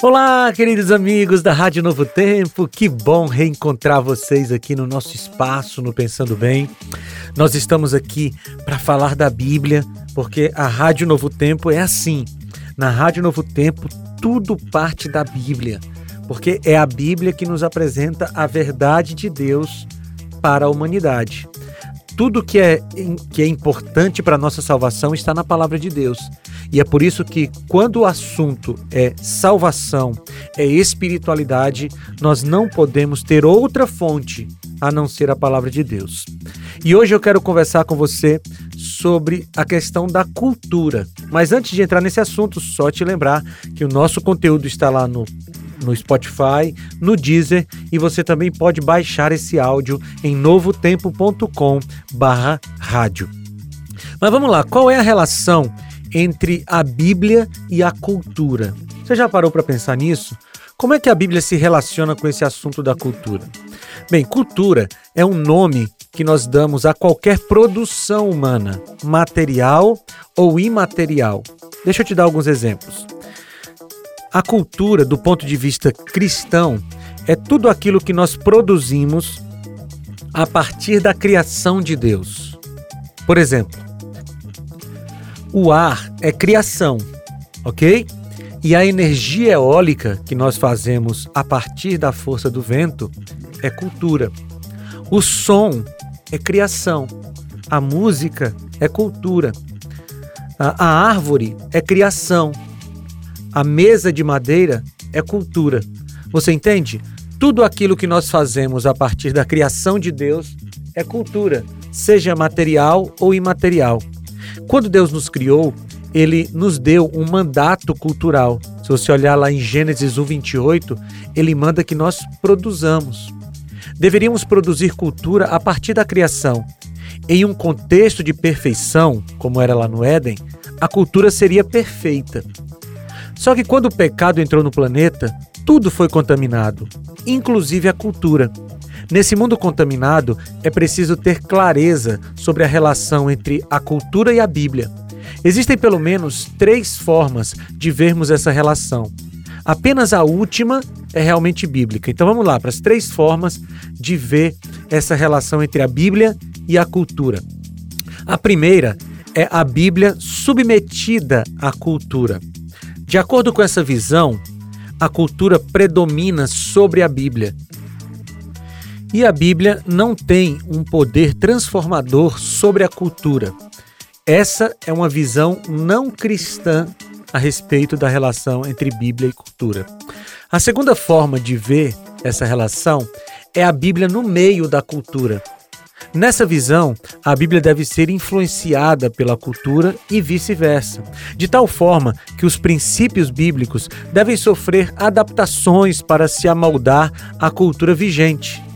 Olá, queridos amigos da Rádio Novo Tempo, que bom reencontrar vocês aqui no nosso espaço no Pensando Bem. Nós estamos aqui para falar da Bíblia, porque a Rádio Novo Tempo é assim. Na Rádio Novo Tempo, tudo parte da Bíblia, porque é a Bíblia que nos apresenta a verdade de Deus para a humanidade. Tudo que é, que é importante para a nossa salvação está na palavra de Deus. E é por isso que, quando o assunto é salvação, é espiritualidade, nós não podemos ter outra fonte a não ser a palavra de Deus. E hoje eu quero conversar com você sobre a questão da cultura. Mas antes de entrar nesse assunto, só te lembrar que o nosso conteúdo está lá no no Spotify, no Deezer e você também pode baixar esse áudio em novotempo.com/rádio. Mas vamos lá, qual é a relação entre a Bíblia e a cultura. Você já parou para pensar nisso? Como é que a Bíblia se relaciona com esse assunto da cultura? Bem, cultura é um nome que nós damos a qualquer produção humana, material ou imaterial. Deixa eu te dar alguns exemplos. A cultura, do ponto de vista cristão, é tudo aquilo que nós produzimos a partir da criação de Deus. Por exemplo, o ar é criação, ok? E a energia eólica que nós fazemos a partir da força do vento é cultura. O som é criação. A música é cultura. A, a árvore é criação. A mesa de madeira é cultura. Você entende? Tudo aquilo que nós fazemos a partir da criação de Deus é cultura, seja material ou imaterial. Quando Deus nos criou, ele nos deu um mandato cultural. Se você olhar lá em Gênesis 1, 28, ele manda que nós produzamos. Deveríamos produzir cultura a partir da criação. Em um contexto de perfeição, como era lá no Éden, a cultura seria perfeita. Só que quando o pecado entrou no planeta, tudo foi contaminado, inclusive a cultura. Nesse mundo contaminado, é preciso ter clareza sobre a relação entre a cultura e a Bíblia. Existem pelo menos três formas de vermos essa relação. Apenas a última é realmente bíblica. Então vamos lá para as três formas de ver essa relação entre a Bíblia e a cultura. A primeira é a Bíblia submetida à cultura. De acordo com essa visão, a cultura predomina sobre a Bíblia e a Bíblia não tem um poder transformador sobre a cultura. Essa é uma visão não cristã a respeito da relação entre Bíblia e cultura. A segunda forma de ver essa relação é a Bíblia no meio da cultura. Nessa visão, a Bíblia deve ser influenciada pela cultura e vice-versa, de tal forma que os princípios bíblicos devem sofrer adaptações para se amoldar à cultura vigente.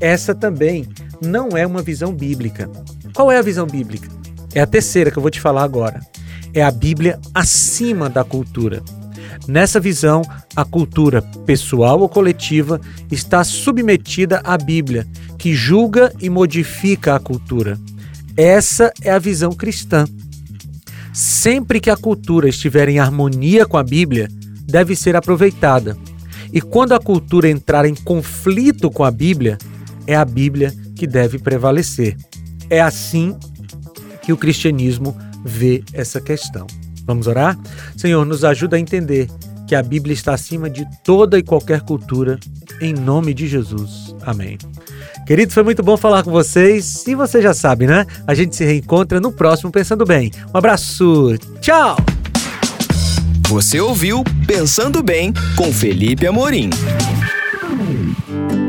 Essa também não é uma visão bíblica. Qual é a visão bíblica? É a terceira que eu vou te falar agora. É a Bíblia acima da cultura. Nessa visão, a cultura pessoal ou coletiva está submetida à Bíblia, que julga e modifica a cultura. Essa é a visão cristã. Sempre que a cultura estiver em harmonia com a Bíblia, deve ser aproveitada. E quando a cultura entrar em conflito com a Bíblia, é a Bíblia que deve prevalecer. É assim que o cristianismo vê essa questão. Vamos orar? Senhor, nos ajuda a entender que a Bíblia está acima de toda e qualquer cultura, em nome de Jesus. Amém. Queridos, foi muito bom falar com vocês. E você já sabe, né? A gente se reencontra no próximo Pensando Bem. Um abraço. Tchau! Você ouviu Pensando Bem com Felipe Amorim.